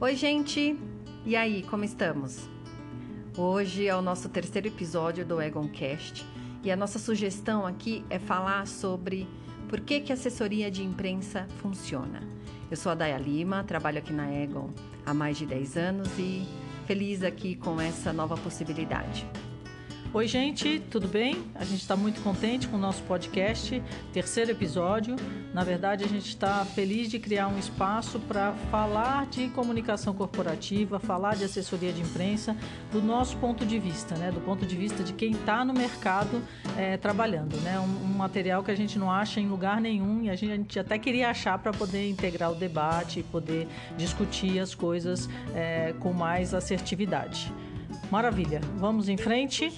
Oi, gente! E aí, como estamos? Hoje é o nosso terceiro episódio do Egoncast e a nossa sugestão aqui é falar sobre por que, que a assessoria de imprensa funciona. Eu sou a Daya Lima, trabalho aqui na Egon há mais de 10 anos e feliz aqui com essa nova possibilidade. Oi, gente, tudo bem? A gente está muito contente com o nosso podcast, terceiro episódio. Na verdade, a gente está feliz de criar um espaço para falar de comunicação corporativa, falar de assessoria de imprensa, do nosso ponto de vista, né? do ponto de vista de quem está no mercado é, trabalhando. Né? Um, um, material que a gente não acha em lugar nenhum e a gente, a gente até queria achar para poder integrar o debate e poder discutir as coisas é, com mais assertividade. Maravilha, vamos em frente.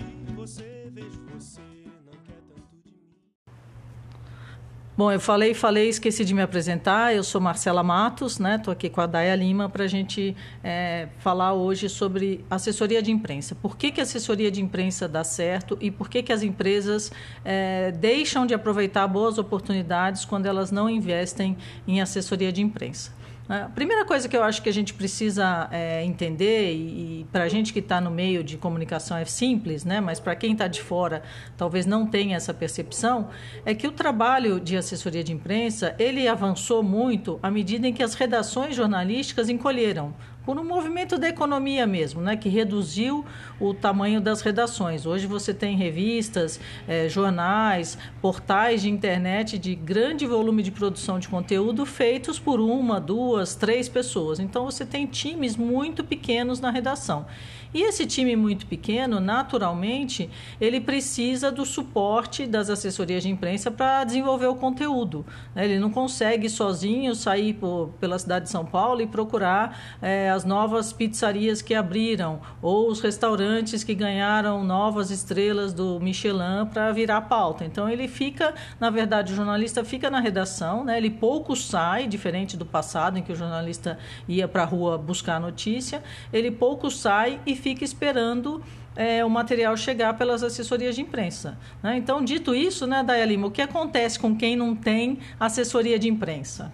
Bom, eu falei, falei, esqueci de me apresentar. Eu sou Marcela Matos, né? Estou aqui com a Daya Lima para a gente é, falar hoje sobre assessoria de imprensa. Por que, que a assessoria de imprensa dá certo e por que, que as empresas é, deixam de aproveitar boas oportunidades quando elas não investem em assessoria de imprensa? A primeira coisa que eu acho que a gente precisa é, entender, e, e para a gente que está no meio de comunicação é simples, né? mas para quem está de fora talvez não tenha essa percepção, é que o trabalho de assessoria de imprensa ele avançou muito à medida em que as redações jornalísticas encolheram por um movimento da economia mesmo, né, que reduziu o tamanho das redações. Hoje você tem revistas, eh, jornais, portais de internet de grande volume de produção de conteúdo feitos por uma, duas, três pessoas. Então você tem times muito pequenos na redação. E esse time muito pequeno, naturalmente, ele precisa do suporte das assessorias de imprensa para desenvolver o conteúdo. Né? Ele não consegue sozinho sair por, pela cidade de São Paulo e procurar é, as novas pizzarias que abriram ou os restaurantes que ganharam novas estrelas do Michelin para virar pauta. Então ele fica, na verdade, o jornalista fica na redação, né? ele pouco sai, diferente do passado em que o jornalista ia para a rua buscar a notícia, ele pouco sai e fica esperando é, o material chegar pelas assessorias de imprensa. Né? Então, dito isso, né, Daya Lima, o que acontece com quem não tem assessoria de imprensa?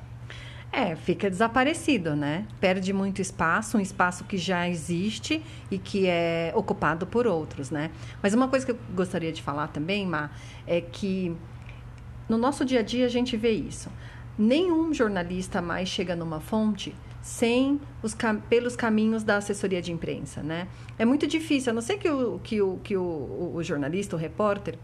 É, fica desaparecido, né? Perde muito espaço, um espaço que já existe e que é ocupado por outros, né? Mas uma coisa que eu gostaria de falar também, Ma, é que no nosso dia a dia a gente vê isso. Nenhum jornalista mais chega numa fonte sem os pelos caminhos da assessoria de imprensa, né? É muito difícil, a não ser que o, que o, que o, o jornalista, o repórter,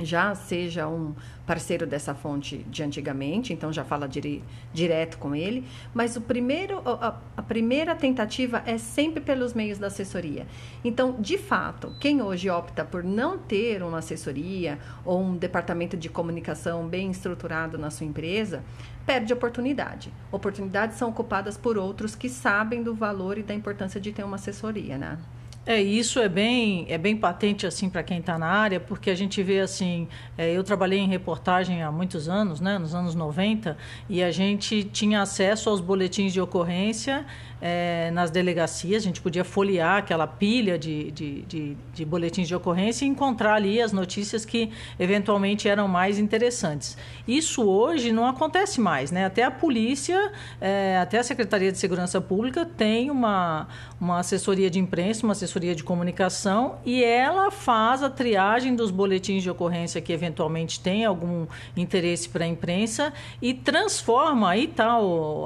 já seja um parceiro dessa fonte de antigamente, então já fala dire, direto com ele, mas o primeiro, a, a, primeira tentativa é sempre pelos meios da assessoria. Então, de fato, quem hoje opta por não ter uma assessoria ou um departamento de comunicação bem estruturado na sua empresa, perde oportunidade. Oportunidades são ocupadas por outros que sabem do valor e da importância de ter uma assessoria, né? É, isso é bem, é bem patente assim para quem está na área, porque a gente vê assim, é, eu trabalhei em reportagem há muitos anos, né, nos anos 90, e a gente tinha acesso aos boletins de ocorrência é, nas delegacias, a gente podia folhear aquela pilha de, de, de, de, boletins de ocorrência e encontrar ali as notícias que eventualmente eram mais interessantes. Isso hoje não acontece mais, né? Até a polícia, é, até a Secretaria de Segurança Pública tem uma, uma assessoria de imprensa, uma assessoria de comunicação e ela faz a triagem dos boletins de ocorrência que eventualmente tem algum interesse para a imprensa e transforma, aí está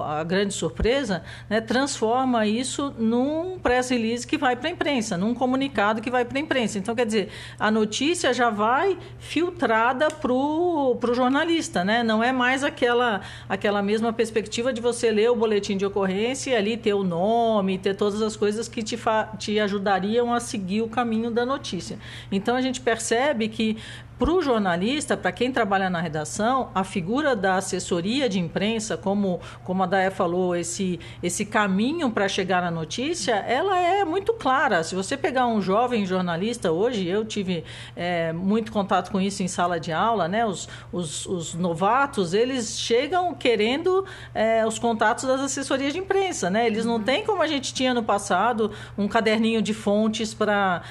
a grande surpresa, né? transforma transforma isso num press release que vai para a imprensa, num comunicado que vai para a imprensa. Então, quer dizer, a notícia já vai filtrada para o jornalista, né? Não é mais aquela, aquela mesma perspectiva de você ler o boletim de ocorrência e ali ter o nome, ter todas as coisas que te, te ajudariam a seguir o caminho da notícia. Então, a gente percebe que para o jornalista, para quem trabalha na redação, a figura da assessoria de imprensa, como, como a Daia falou, esse, esse caminho para chegar na notícia, ela é muito clara. Se você pegar um jovem jornalista hoje, eu tive é, muito contato com isso em sala de aula, né? Os, os, os novatos, eles chegam querendo é, os contatos das assessorias de imprensa, né? Eles não uhum. têm como a gente tinha no passado um caderninho de fontes para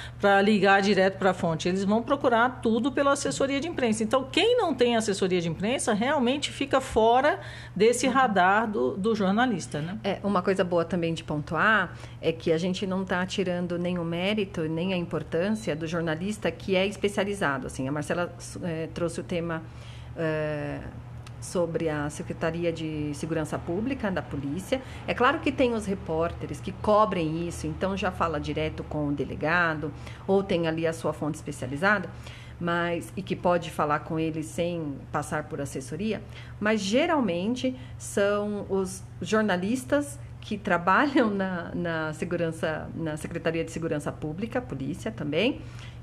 ligar direto para a fonte. Eles vão procurar tudo pela assessoria de imprensa. Então, quem não tem assessoria de imprensa realmente fica fora desse radar do, do jornalista. Né? É, uma coisa boa também de pontuar é que a gente não está tirando nem o mérito, nem a importância do jornalista que é especializado. Assim, a Marcela é, trouxe o tema. É, sobre a Secretaria de Segurança Pública da Polícia. É claro que tem os repórteres que cobrem isso, então já fala direto com o delegado ou tem ali a sua fonte especializada, mas e que pode falar com ele sem passar por assessoria, mas geralmente são os jornalistas que trabalham na, na segurança, na Secretaria de Segurança Pública, polícia também,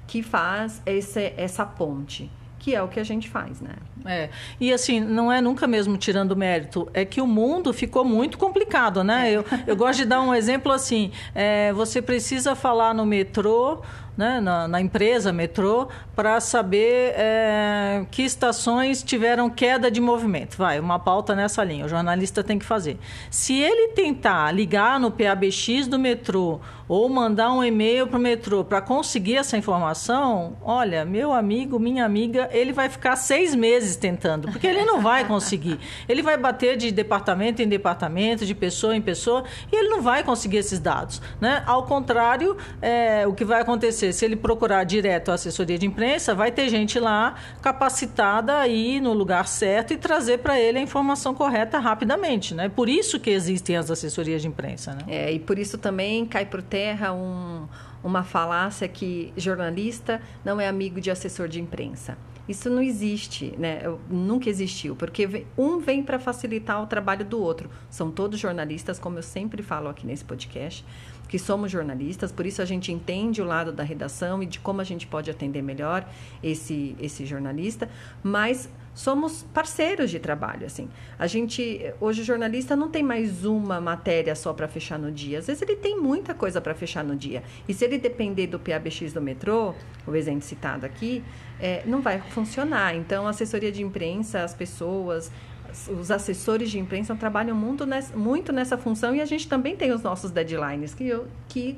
que faz esse, essa ponte que é o que a gente faz, né? É. E assim, não é nunca mesmo tirando mérito, é que o mundo ficou muito complicado, né? É. Eu, eu gosto de dar um exemplo assim: é, você precisa falar no metrô né, na, na, empresa metrô para saber é, que estações tiveram queda de movimento. Vai, uma pauta nessa linha, o jornalista tem que fazer. Se ele tentar ligar no PABX do metrô ou mandar um e-mail para o metrô para conseguir essa informação, olha, meu amigo, minha amiga, ele vai ficar seis meses tentando, porque ele não vai conseguir. Ele vai bater de departamento em departamento, de pessoa em pessoa, e ele não vai conseguir esses dados. Né? Ao contrário, é, o que vai acontecer se ele procurar direto a assessoria de imprensa, vai ter gente lá capacitada a ir no lugar certo e trazer para ele a informação correta rapidamente, né? Por isso que existem as assessorias de imprensa, né? É, e por isso também cai por terra um, uma falácia que jornalista não é amigo de assessor de imprensa. Isso não existe, né? nunca existiu, porque um vem para facilitar o trabalho do outro. São todos jornalistas, como eu sempre falo aqui nesse podcast que somos jornalistas, por isso a gente entende o lado da redação e de como a gente pode atender melhor esse, esse jornalista, mas somos parceiros de trabalho, assim. A gente, hoje o jornalista não tem mais uma matéria só para fechar no dia. Às vezes ele tem muita coisa para fechar no dia. E se ele depender do PABX do metrô, o exemplo citado aqui, é, não vai funcionar. Então, a assessoria de imprensa, as pessoas, os assessores de imprensa trabalham muito nessa, muito nessa função e a gente também tem os nossos deadlines que, eu, que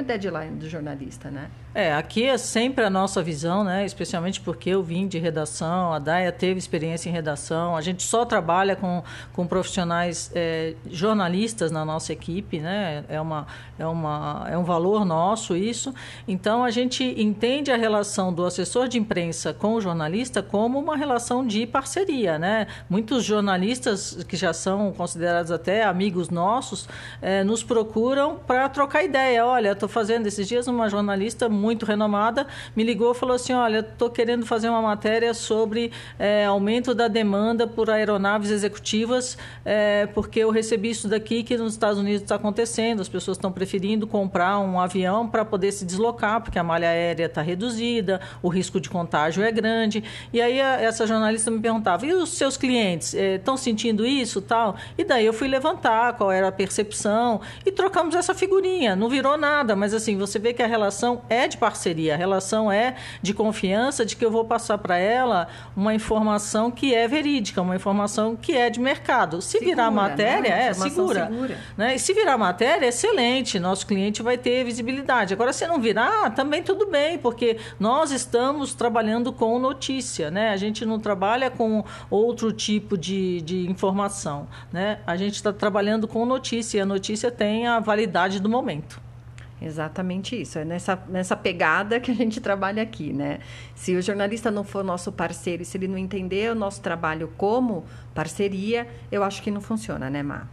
o deadline do jornalista, né? É, aqui é sempre a nossa visão, né? Especialmente porque eu vim de redação, a Daia teve experiência em redação, a gente só trabalha com, com profissionais é, jornalistas na nossa equipe, né? É, uma, é, uma, é um valor nosso isso. Então a gente entende a relação do assessor de imprensa com o jornalista como uma relação de parceria, né? Muitos jornalistas que já são considerados até amigos nossos é, nos procuram para trocar ideia. Olha, estou fazendo esses dias uma jornalista muito renomada, me ligou e falou assim: Olha, estou querendo fazer uma matéria sobre é, aumento da demanda por aeronaves executivas, é, porque eu recebi isso daqui que nos Estados Unidos está acontecendo. As pessoas estão preferindo comprar um avião para poder se deslocar, porque a malha aérea está reduzida, o risco de contágio é grande. E aí a, essa jornalista me perguntava: e os seus clientes estão é, sentindo isso tal? E daí eu fui levantar qual era a percepção e trocamos essa figurinha. Não virou nada, mas assim, você vê que a relação é de parceria, a relação é de confiança de que eu vou passar para ela uma informação que é verídica, uma informação que é de mercado. Se segura, virar matéria, né? é segura. segura. Né? E se virar matéria, excelente, nosso cliente vai ter visibilidade. Agora, se não virar, também tudo bem, porque nós estamos trabalhando com notícia, né? A gente não trabalha com outro tipo de, de informação, né? A gente está trabalhando com notícia e a notícia tem a validade do momento. Exatamente isso. É nessa, nessa pegada que a gente trabalha aqui, né? Se o jornalista não for nosso parceiro e se ele não entender o nosso trabalho como parceria, eu acho que não funciona, né, Má?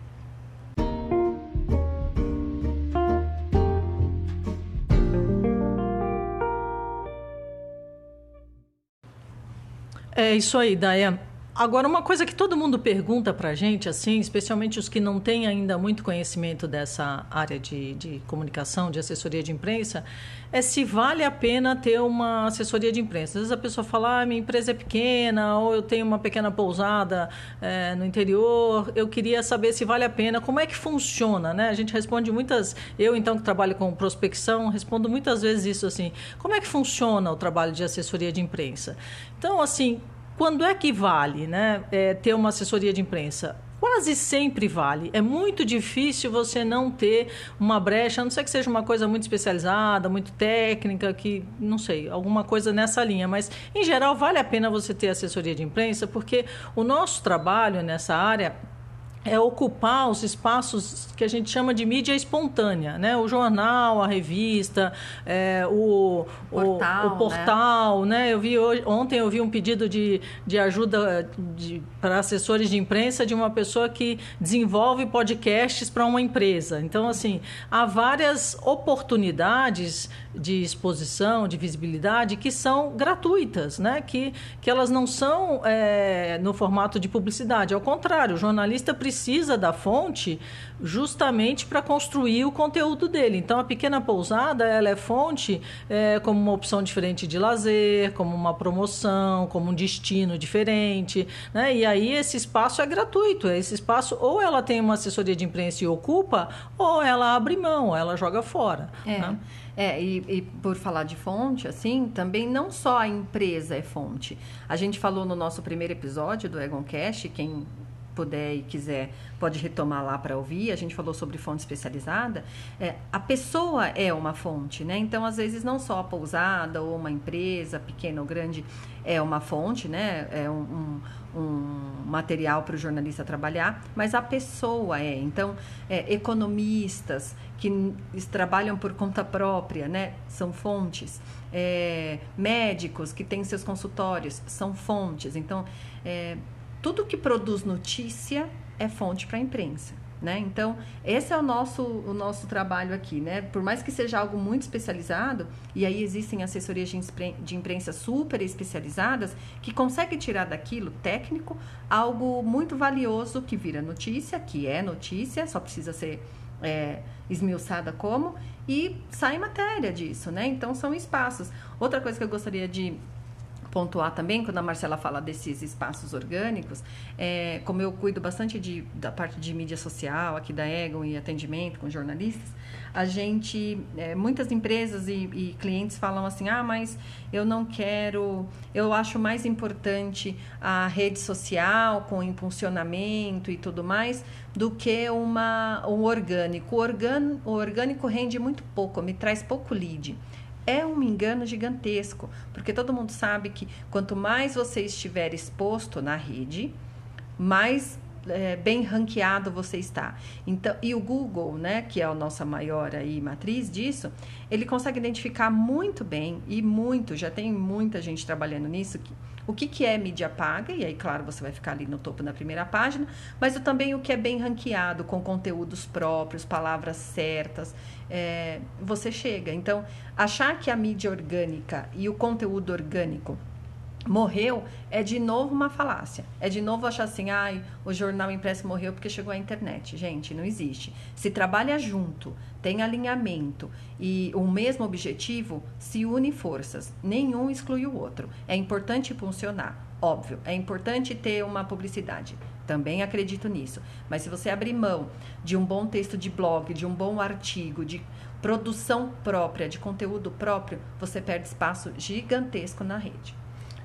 É isso aí, Daia. Agora, uma coisa que todo mundo pergunta para a gente, assim, especialmente os que não têm ainda muito conhecimento dessa área de, de comunicação, de assessoria de imprensa, é se vale a pena ter uma assessoria de imprensa. Às vezes a pessoa fala, ah, minha empresa é pequena, ou eu tenho uma pequena pousada é, no interior, eu queria saber se vale a pena, como é que funciona, né? A gente responde muitas, eu então que trabalho com prospecção, respondo muitas vezes isso assim, como é que funciona o trabalho de assessoria de imprensa? Então, assim, quando é que vale né, é, ter uma assessoria de imprensa? quase sempre vale. É muito difícil você não ter uma brecha, a não ser que seja uma coisa muito especializada, muito técnica, que não sei, alguma coisa nessa linha. Mas, em geral, vale a pena você ter assessoria de imprensa, porque o nosso trabalho nessa área é ocupar os espaços que a gente chama de mídia espontânea, né? O jornal, a revista, é, o, portal, o, o portal, né? né? Eu vi hoje, ontem eu vi um pedido de, de ajuda de, para assessores de imprensa de uma pessoa que desenvolve podcasts para uma empresa. Então, assim, há várias oportunidades de exposição, de visibilidade, que são gratuitas, né? que, que elas não são é, no formato de publicidade. Ao contrário, o jornalista precisa da fonte justamente para construir o conteúdo dele. Então, a pequena pousada ela é fonte é, como uma opção diferente de lazer, como uma promoção, como um destino diferente. Né? E aí esse espaço é gratuito. Esse espaço ou ela tem uma assessoria de imprensa e ocupa, ou ela abre mão, ela joga fora. É. Né? É, e, e, por falar de fonte, assim, também não só a empresa é fonte. A gente falou no nosso primeiro episódio do Egon Cash, quem puder e quiser pode retomar lá para ouvir. A gente falou sobre fonte especializada. É, a pessoa é uma fonte, né? Então, às vezes, não só a pousada ou uma empresa, pequena ou grande, é uma fonte, né? É um, um, um material para o jornalista trabalhar, mas a pessoa é. Então, é, economistas que trabalham por conta própria, né? São fontes. É, médicos que têm seus consultórios são fontes. Então, é, tudo que produz notícia é fonte para a imprensa. Né? Então, esse é o nosso, o nosso trabalho aqui. Né? Por mais que seja algo muito especializado, e aí existem assessorias de imprensa super especializadas que conseguem tirar daquilo técnico algo muito valioso que vira notícia, que é notícia, só precisa ser é, esmiuçada como, e sai matéria disso. Né? Então, são espaços. Outra coisa que eu gostaria de pontuar também, quando a Marcela fala desses espaços orgânicos, é, como eu cuido bastante de, da parte de mídia social aqui da Egon e atendimento com jornalistas, a gente, é, muitas empresas e, e, clientes falam assim, ah, mas eu não quero, eu acho mais importante a rede social com impulsionamento e tudo mais do que uma, um orgânico. O, organ, o orgânico rende muito pouco, me traz pouco lead é um engano gigantesco, porque todo mundo sabe que quanto mais você estiver exposto na rede, mais é, bem ranqueado você está. Então, e o Google, né, que é a nossa maior aí matriz disso, ele consegue identificar muito bem e muito, já tem muita gente trabalhando nisso, que, o que, que é mídia paga, e aí, claro, você vai ficar ali no topo da primeira página, mas também o que é bem ranqueado, com conteúdos próprios, palavras certas é, você chega. Então, achar que a mídia orgânica e o conteúdo orgânico morreu é de novo uma falácia. É de novo achar assim, ai, o jornal impresso morreu porque chegou a internet. Gente, não existe. Se trabalha junto, tem alinhamento e o mesmo objetivo, se une forças. Nenhum exclui o outro. É importante funcionar. Óbvio, é importante ter uma publicidade. Também acredito nisso. Mas se você abrir mão de um bom texto de blog, de um bom artigo, de produção própria, de conteúdo próprio, você perde espaço gigantesco na rede.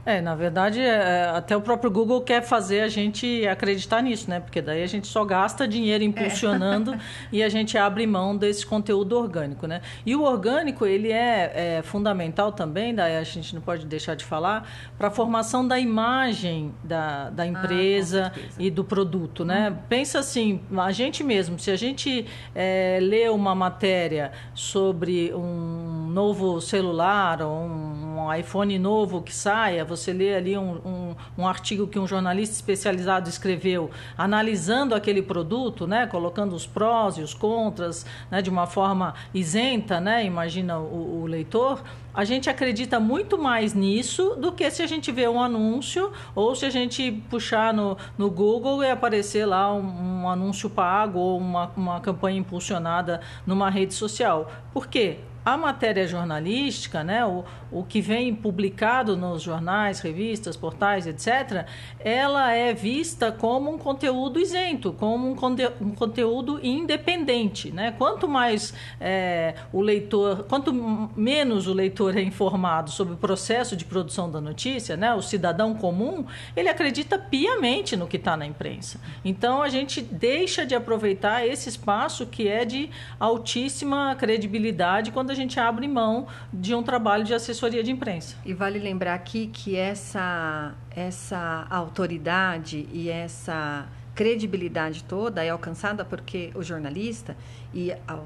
É, na verdade, é, é, até o próprio Google quer fazer a gente acreditar nisso, né? Porque daí a gente só gasta dinheiro impulsionando é. e a gente abre mão desse conteúdo orgânico, né? E o orgânico, ele é, é fundamental também, daí a gente não pode deixar de falar, para a formação da imagem da, da ah, empresa ah, e do produto, né? Uhum. Pensa assim, a gente mesmo, se a gente é, lê uma matéria sobre um novo celular ou um, um iPhone novo que saia, você lê ali um, um, um, artigo que um jornalista especializado escreveu, analisando aquele produto, né, colocando os prós e os contras, né, de uma forma isenta, né, imagina o, o leitor, a gente acredita muito mais nisso do que se a gente vê um anúncio ou se a gente puxar no, no Google e aparecer lá um, um anúncio pago ou uma, uma campanha impulsionada numa rede social. Por quê? A matéria jornalística, né, o, o que vem publicado nos jornais, revistas, portais, etc., ela é vista como um conteúdo isento, como um, conte um conteúdo independente. Né? Quanto mais é, o leitor, quanto menos o leitor é informado sobre o processo de produção da notícia, né, o cidadão comum, ele acredita piamente no que está na imprensa. Então a gente deixa de aproveitar esse espaço que é de altíssima credibilidade quando a gente abre mão de um trabalho de assessoria de imprensa. E vale lembrar aqui que essa, essa autoridade e essa credibilidade toda é alcançada porque o jornalista e a, a,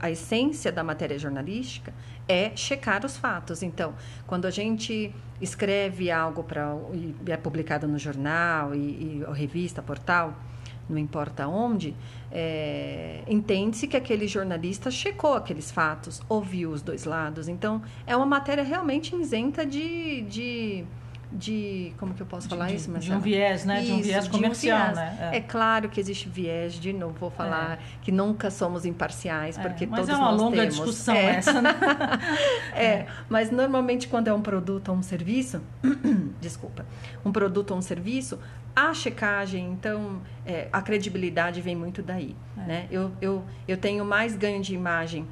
a, essência da matéria jornalística é checar os fatos. Então, quando a gente escreve algo para é publicado no jornal e, e revista, portal, não importa onde, é, entende-se que aquele jornalista checou aqueles fatos, ouviu os dois lados. Então, é uma matéria realmente isenta de, de de como que eu posso falar de, isso, de um viés, né? Isso, de um viés comercial, um viés. né? É. é. claro que existe viés, de novo vou falar é. que nunca somos imparciais, é, porque mas todos é uma nós longa temos. discussão é. essa, né? é, mas normalmente quando é um produto ou um serviço, desculpa, um produto ou um serviço, a checagem, então, é, a credibilidade vem muito daí. É. Né? Eu, eu, eu tenho mais ganho de imagem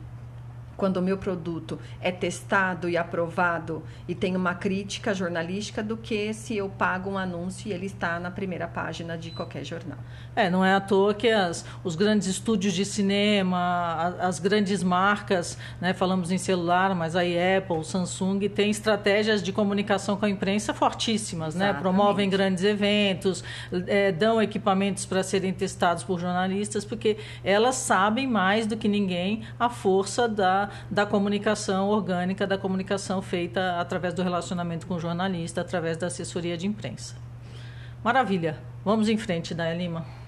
quando o meu produto é testado e aprovado e tem uma crítica jornalística do que se eu pago um anúncio e ele está na primeira página de qualquer jornal. É, não é à toa que as, os grandes estúdios de cinema, as, as grandes marcas, né, falamos em celular, mas a Apple, Samsung têm estratégias de comunicação com a imprensa fortíssimas, né? promovem grandes eventos, é, dão equipamentos para serem testados por jornalistas, porque elas sabem mais do que ninguém a força da da, comunicação orgânica, da comunicação feita através do relacionamento com o jornalista, através da assessoria de imprensa. Maravilha. Vamos em frente, Daya Lima.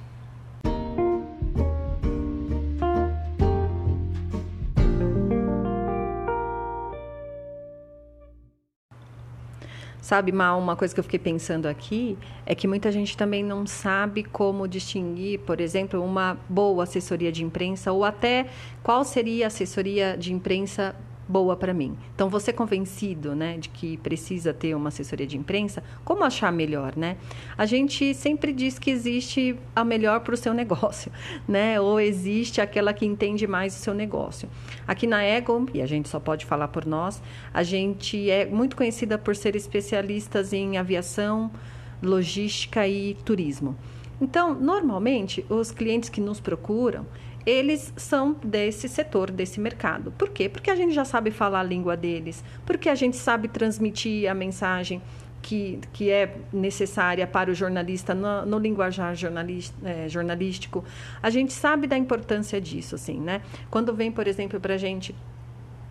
Sabe, Mal, uma coisa que eu fiquei pensando aqui é que muita gente também não sabe como distinguir, por exemplo, uma boa assessoria de imprensa ou até qual seria a assessoria de imprensa boa para mim. Então, você convencido, né, de que precisa ter uma assessoria de imprensa, como achar melhor, né? A gente sempre diz que existe a melhor para o seu negócio, né? Ou existe aquela que entende mais o seu negócio. Aqui na Ego, e a gente só pode falar por nós, a gente é muito conhecida por ser especialistas em aviação, logística e turismo. Então, normalmente, os clientes que nos procuram, eles são desse setor, desse mercado. Por quê? Porque a gente já sabe falar a língua deles, porque a gente sabe transmitir a mensagem que, que é necessária para o jornalista no, no linguajar é, jornalístico. A gente sabe da importância disso, assim, né? Quando vem, por exemplo, para a gente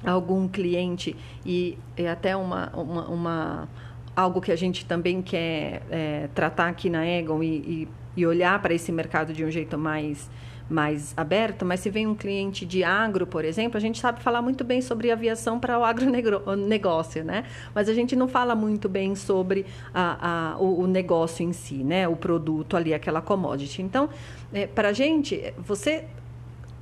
algum cliente e é até uma, uma, uma, algo que a gente também quer é, tratar aqui na Egon e, e, e olhar para esse mercado de um jeito mais mais aberto, mas se vem um cliente de agro, por exemplo, a gente sabe falar muito bem sobre aviação para o agronegócio, né? Mas a gente não fala muito bem sobre a, a, o, o, negócio em si, né? O produto ali, aquela commodity. Então, é, para a gente, você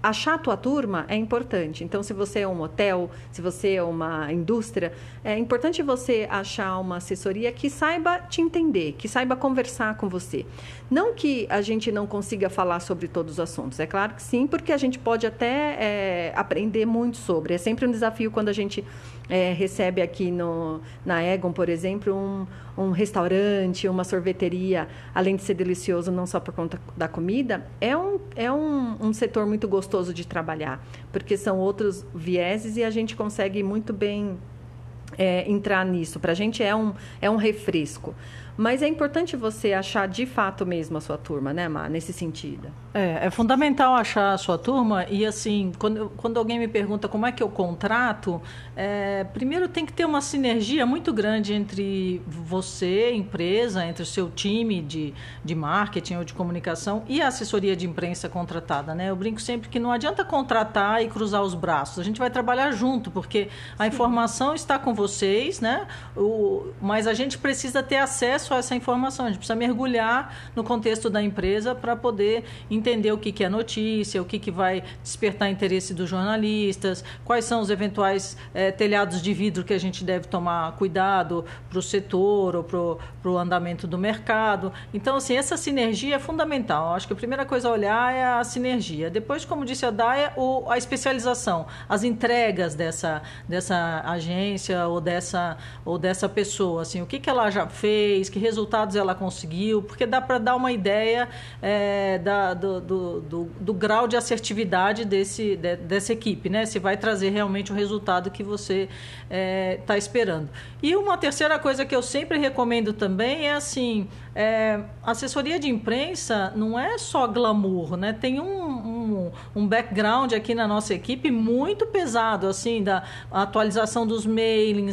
achar a tua turma é importante. Então, se você é um hotel, se você é uma indústria, é importante você achar uma assessoria que saiba te entender, que saiba conversar com você. Não que a gente não consiga falar sobre todos os assuntos, é claro que sim, porque a gente pode até é, aprender muito sobre. É sempre um desafio quando a gente é, recebe aqui no, na Egon, por exemplo, um, um restaurante, uma sorveteria, além de ser delicioso não só por conta da comida, é um, é um, um setor muito gostoso de trabalhar, porque são outros vieses e a gente consegue muito bem é, entrar nisso. Para a gente é um, é um refresco. Mas é importante você achar de fato mesmo a sua turma, né, Mar, nesse sentido. É, é fundamental achar a sua turma e, assim, quando, quando alguém me pergunta como é que eu contrato, é, primeiro tem que ter uma sinergia muito grande entre você, empresa, entre o seu time de, de marketing ou de comunicação e a assessoria de imprensa contratada, né? Eu brinco sempre que não adianta contratar e cruzar os braços, a gente vai trabalhar junto, porque a Sim. informação está com vocês, né? O, mas a gente precisa ter acesso só essa informação, a gente precisa mergulhar no contexto da empresa para poder entender o que, que é notícia, o que, que vai despertar interesse dos jornalistas, quais são os eventuais é, telhados de vidro que a gente deve tomar cuidado para o setor ou para o andamento do mercado. Então, assim, essa sinergia é fundamental. Acho que a primeira coisa a olhar é a sinergia. Depois, como disse a Daia, o, a especialização, as entregas dessa, dessa agência ou dessa, ou dessa pessoa. Assim, o que, que ela já fez, que resultados ela conseguiu, porque dá para dar uma ideia é, da, do, do, do, do, grau de assertividade desse, de, dessa equipe, né? Se vai trazer realmente o resultado que você está é, tá esperando. E uma terceira coisa que eu sempre recomendo também é assim é, assessoria de imprensa não é só glamour, né? Tem um, um, um, background aqui na nossa equipe muito pesado, assim, da atualização dos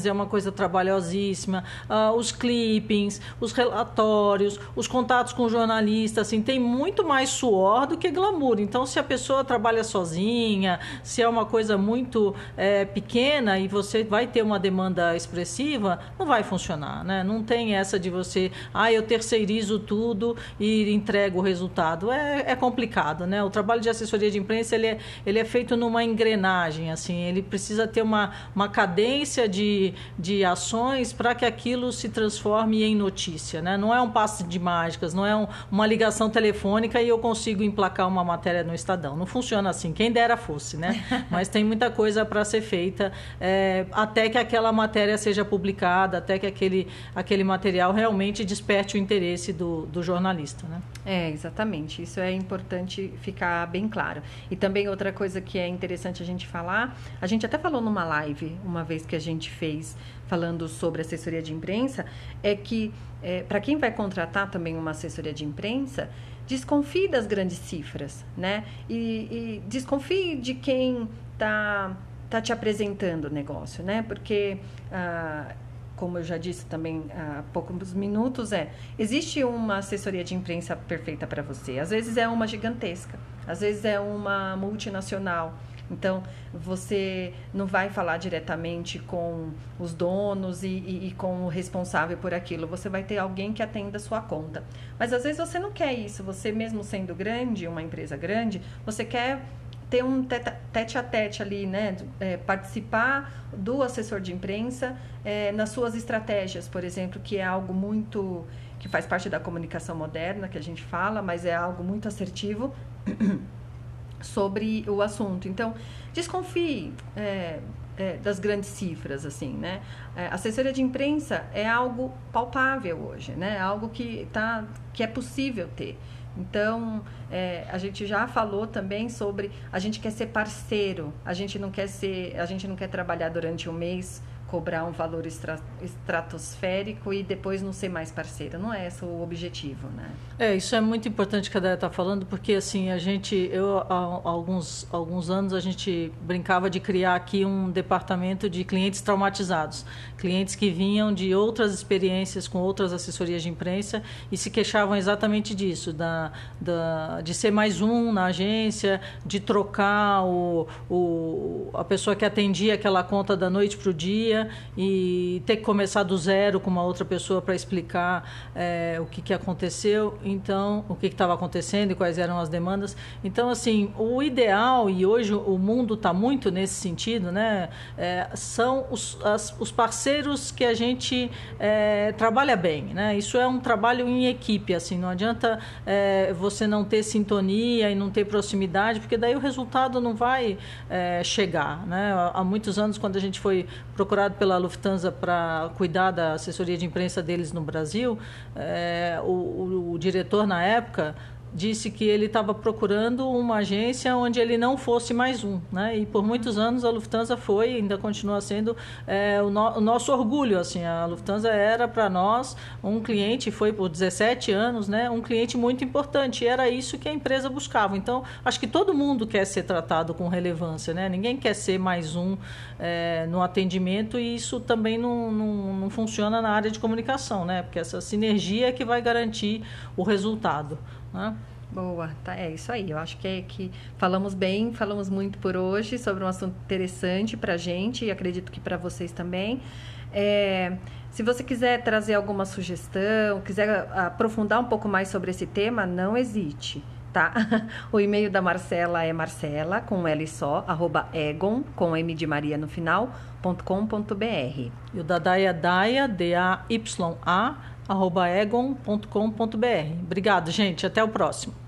é uma coisa trabalhosíssima, uh, os clippings, os relatórios, os contatos com jornalistas, assim, tem muito mais suor do que glamour. Então, se a pessoa trabalha sozinha, se é uma coisa muito é, pequena e você vai ter uma demanda expressiva, não vai funcionar, né? Não tem essa de você, ah, eu terceirizo tudo e entrego o resultado. É, é complicado, né? O trabalho de assessoria de imprensa ele é, ele é feito numa engrenagem, assim, ele precisa ter uma, uma cadência de, de ações para que aquilo se transforme em notícia, né? Não é um passe de mágicas, não é um, uma ligação telefônica e eu consigo emplacar uma matéria no Estadão. Não funciona assim, quem dera fosse, né? Mas tem muita coisa para ser feita é, até que aquela matéria seja publicada, até que aquele, aquele material realmente desperte o interesse interesse do, do jornalista. Né? É, exatamente. Isso é importante ficar bem claro. E também outra coisa que é interessante a gente falar, a gente até falou numa live, uma vez que a gente fez falando sobre assessoria de imprensa, é que é, para quem vai contratar também uma assessoria de imprensa, desconfie das grandes cifras, né? E, e desconfie de quem está tá te apresentando o negócio, né? Porque ah, como eu já disse também há poucos minutos, é existe uma assessoria de imprensa perfeita para você. Às vezes é uma gigantesca, às vezes é uma multinacional. Então, você não vai falar diretamente com os donos e, e, e, com o responsável por aquilo. Você vai ter alguém que atenda a sua conta. Mas às vezes você não quer isso. Você, mesmo sendo grande, uma empresa grande, você quer ter um tete a tete ali, né? É, participar do assessor de imprensa é, nas suas estratégias, por exemplo, que é algo muito que faz parte da comunicação moderna que a gente fala, mas é algo muito assertivo sobre o assunto. Então, desconfie é, é, das grandes cifras, assim, né? É, assessoria de imprensa é algo palpável hoje, né? É algo que tá, que é possível ter. Então, é, a gente já falou também sobre a gente quer ser parceiro, a gente não quer ser, a gente não quer trabalhar durante um mês cobrar um valor estra, estratosférico e depois não ser mais parceira. Não é esse o objetivo, né? É, isso é muito importante que a Daya está falando, porque assim, a gente, eu há alguns, alguns anos a gente brincava de criar aqui um departamento de clientes traumatizados. Clientes que vinham de outras experiências com outras assessorias de imprensa e se queixavam exatamente disso, da, da, de ser mais um na agência, de trocar o, o, a pessoa que atendia aquela conta da noite para o dia, e ter que começar do zero com uma outra pessoa para explicar é, o que, que aconteceu, então o que estava acontecendo e quais eram as demandas. Então, assim, o ideal e hoje o mundo está muito nesse sentido, né? É, são os, as, os parceiros que a gente é, trabalha bem, né? Isso é um trabalho em equipe, assim, não adianta você não ter sintonia e não ter proximidade, porque daí o resultado não vai chegar, né? Há muitos anos, quando a gente foi procurar pela Lufthansa para cuidar da assessoria de imprensa deles no Brasil, é, o, o, o diretor na época disse que ele estava procurando uma agência onde ele não fosse mais um, né? E por muitos anos a Lufthansa foi, ainda continua sendo é, o, no, o, nosso orgulho, assim. A Lufthansa era para nós um cliente, foi por 17 anos, né? Um cliente muito importante. E era isso que a empresa buscava. Então, acho que todo mundo quer ser tratado com relevância, né? Ninguém quer ser mais um é, no atendimento e isso também não, não, não funciona na área de comunicação, né? Porque essa sinergia é que vai garantir o resultado. Né? Boa, tá, é isso aí. Eu acho que é que falamos bem, falamos muito por hoje sobre um assunto interessante para a gente e acredito que para vocês também. É, se você quiser trazer alguma sugestão, quiser aprofundar um pouco mais sobre esse tema, não hesite. Tá? O e-mail da Marcela é marcela, com L só, arroba egon, com M de Maria no final, ponto com, ponto br. E o da Daia, D-A-Y-A, arroba egon.com.br. Obrigado, gente. Até o próximo.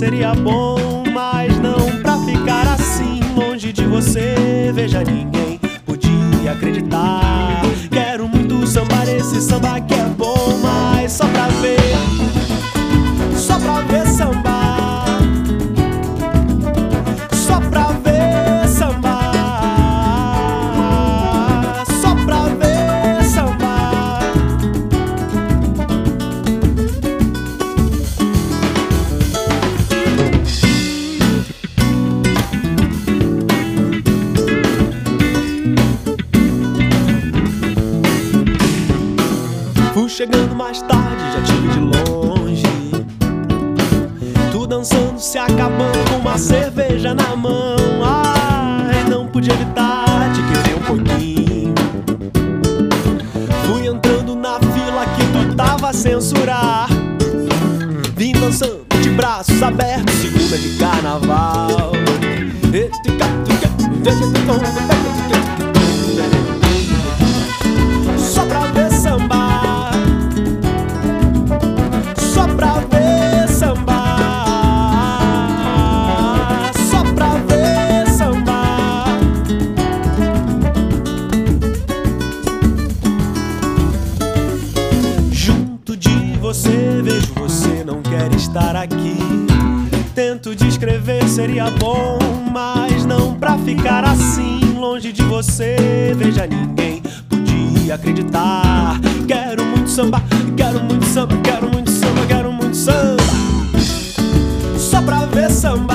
Seria bom, mas não pra ficar assim longe de você. Veja, ninguém podia acreditar. Quero muito sambar esse samba que é bom, mas só pra ver, só pra ver samba. Se acabando com uma cerveja na mão. Ai, não pude evitar de querer um pouquinho. Fui entrando na fila que tu tava a censurar. Vim dançando de braços abertos, segunda de carnaval. Seria bom, mas não pra ficar assim longe de você. Veja, ninguém podia acreditar. Quero muito samba, quero muito samba, quero muito samba, quero muito samba. Só pra ver samba.